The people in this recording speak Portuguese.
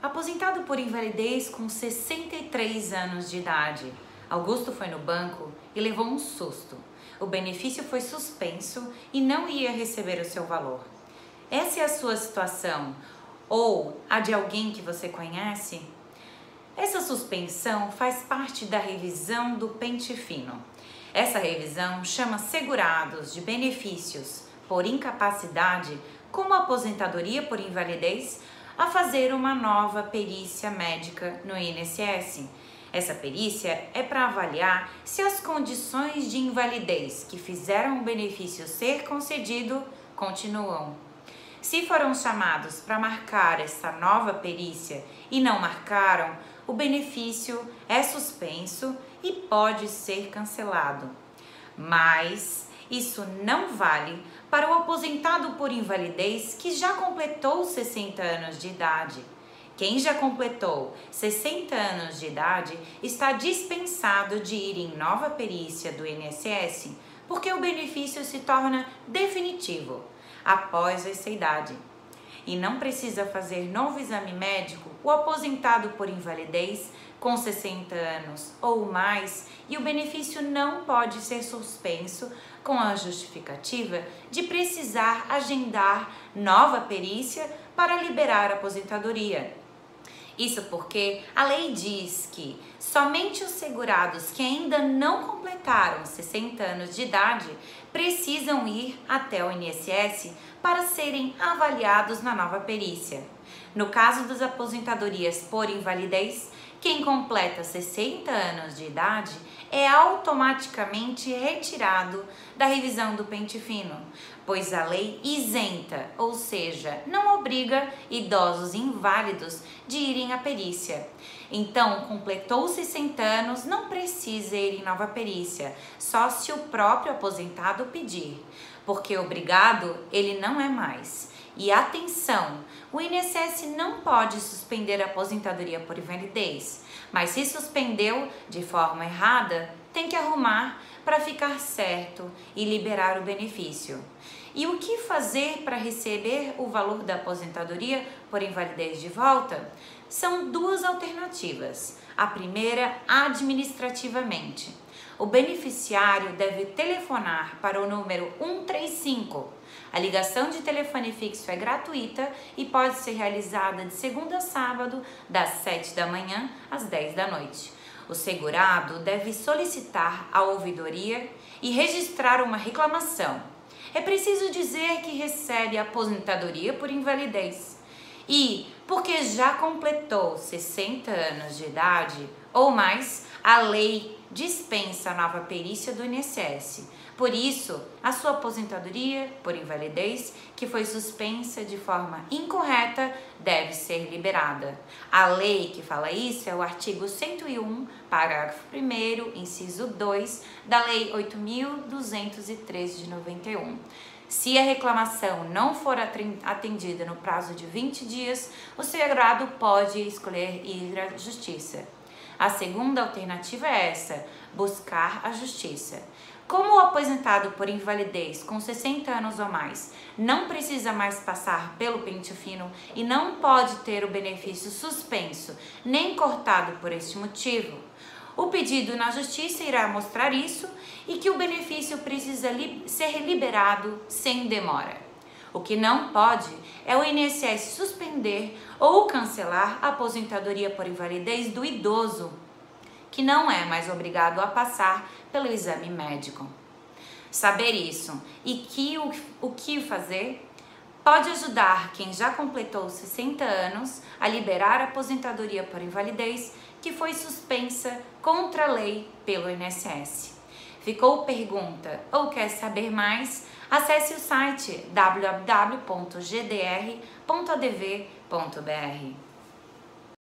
Aposentado por invalidez com 63 anos de idade, Augusto foi no banco e levou um susto. O benefício foi suspenso e não ia receber o seu valor. Essa é a sua situação ou a de alguém que você conhece? Essa suspensão faz parte da revisão do pente fino. Essa revisão chama segurados de benefícios por incapacidade, como aposentadoria por invalidez, a fazer uma nova perícia médica no INSS. Essa perícia é para avaliar se as condições de invalidez que fizeram o benefício ser concedido continuam. Se foram chamados para marcar essa nova perícia e não marcaram, o benefício é suspenso e pode ser cancelado. Mas isso não vale para o aposentado por invalidez que já completou 60 anos de idade. Quem já completou 60 anos de idade está dispensado de ir em nova perícia do INSS, porque o benefício se torna definitivo após essa idade. E não precisa fazer novo exame médico o aposentado por invalidez com 60 anos ou mais e o benefício não pode ser suspenso com a justificativa de precisar agendar nova perícia para liberar a aposentadoria. Isso porque a lei diz que somente os segurados que ainda não completaram 60 anos de idade precisam ir até o INSS para serem avaliados na nova perícia. No caso das aposentadorias por invalidez, quem completa 60 anos de idade é automaticamente retirado da revisão do pente fino, pois a lei isenta, ou seja, não obriga idosos inválidos de irem à perícia. Então, completou 60 anos, não precisa ir em nova perícia, só se o próprio aposentado pedir, porque obrigado ele não é mais. E atenção, o INSS não pode suspender a aposentadoria por invalidez, mas se suspendeu de forma errada, tem que arrumar para ficar certo e liberar o benefício. E o que fazer para receber o valor da aposentadoria por invalidez de volta? São duas alternativas. A primeira, administrativamente. O beneficiário deve telefonar para o número 135 a ligação de telefone fixo é gratuita e pode ser realizada de segunda a sábado, das 7 da manhã às 10 da noite. O segurado deve solicitar a ouvidoria e registrar uma reclamação. É preciso dizer que recebe aposentadoria por invalidez. E, porque já completou 60 anos de idade ou mais, a lei dispensa a nova perícia do INSS por isso, a sua aposentadoria por invalidez, que foi suspensa de forma incorreta, deve ser liberada. A lei que fala isso é o artigo 101, parágrafo 1, inciso 2 da Lei 8.213 de 91. Se a reclamação não for atendida no prazo de 20 dias, o segurado pode escolher ir à justiça. A segunda alternativa é essa: buscar a justiça. Como o aposentado por invalidez com 60 anos ou mais não precisa mais passar pelo pente fino e não pode ter o benefício suspenso nem cortado por este motivo, o pedido na justiça irá mostrar isso e que o benefício precisa li ser liberado sem demora. O que não pode é o INSS suspender ou cancelar a aposentadoria por invalidez do idoso que não é mais obrigado a passar pelo exame médico. Saber isso e que o, o que fazer pode ajudar quem já completou 60 anos a liberar a aposentadoria por invalidez que foi suspensa contra a lei pelo INSS. Ficou pergunta ou quer saber mais? Acesse o site www.gdr.adv.br.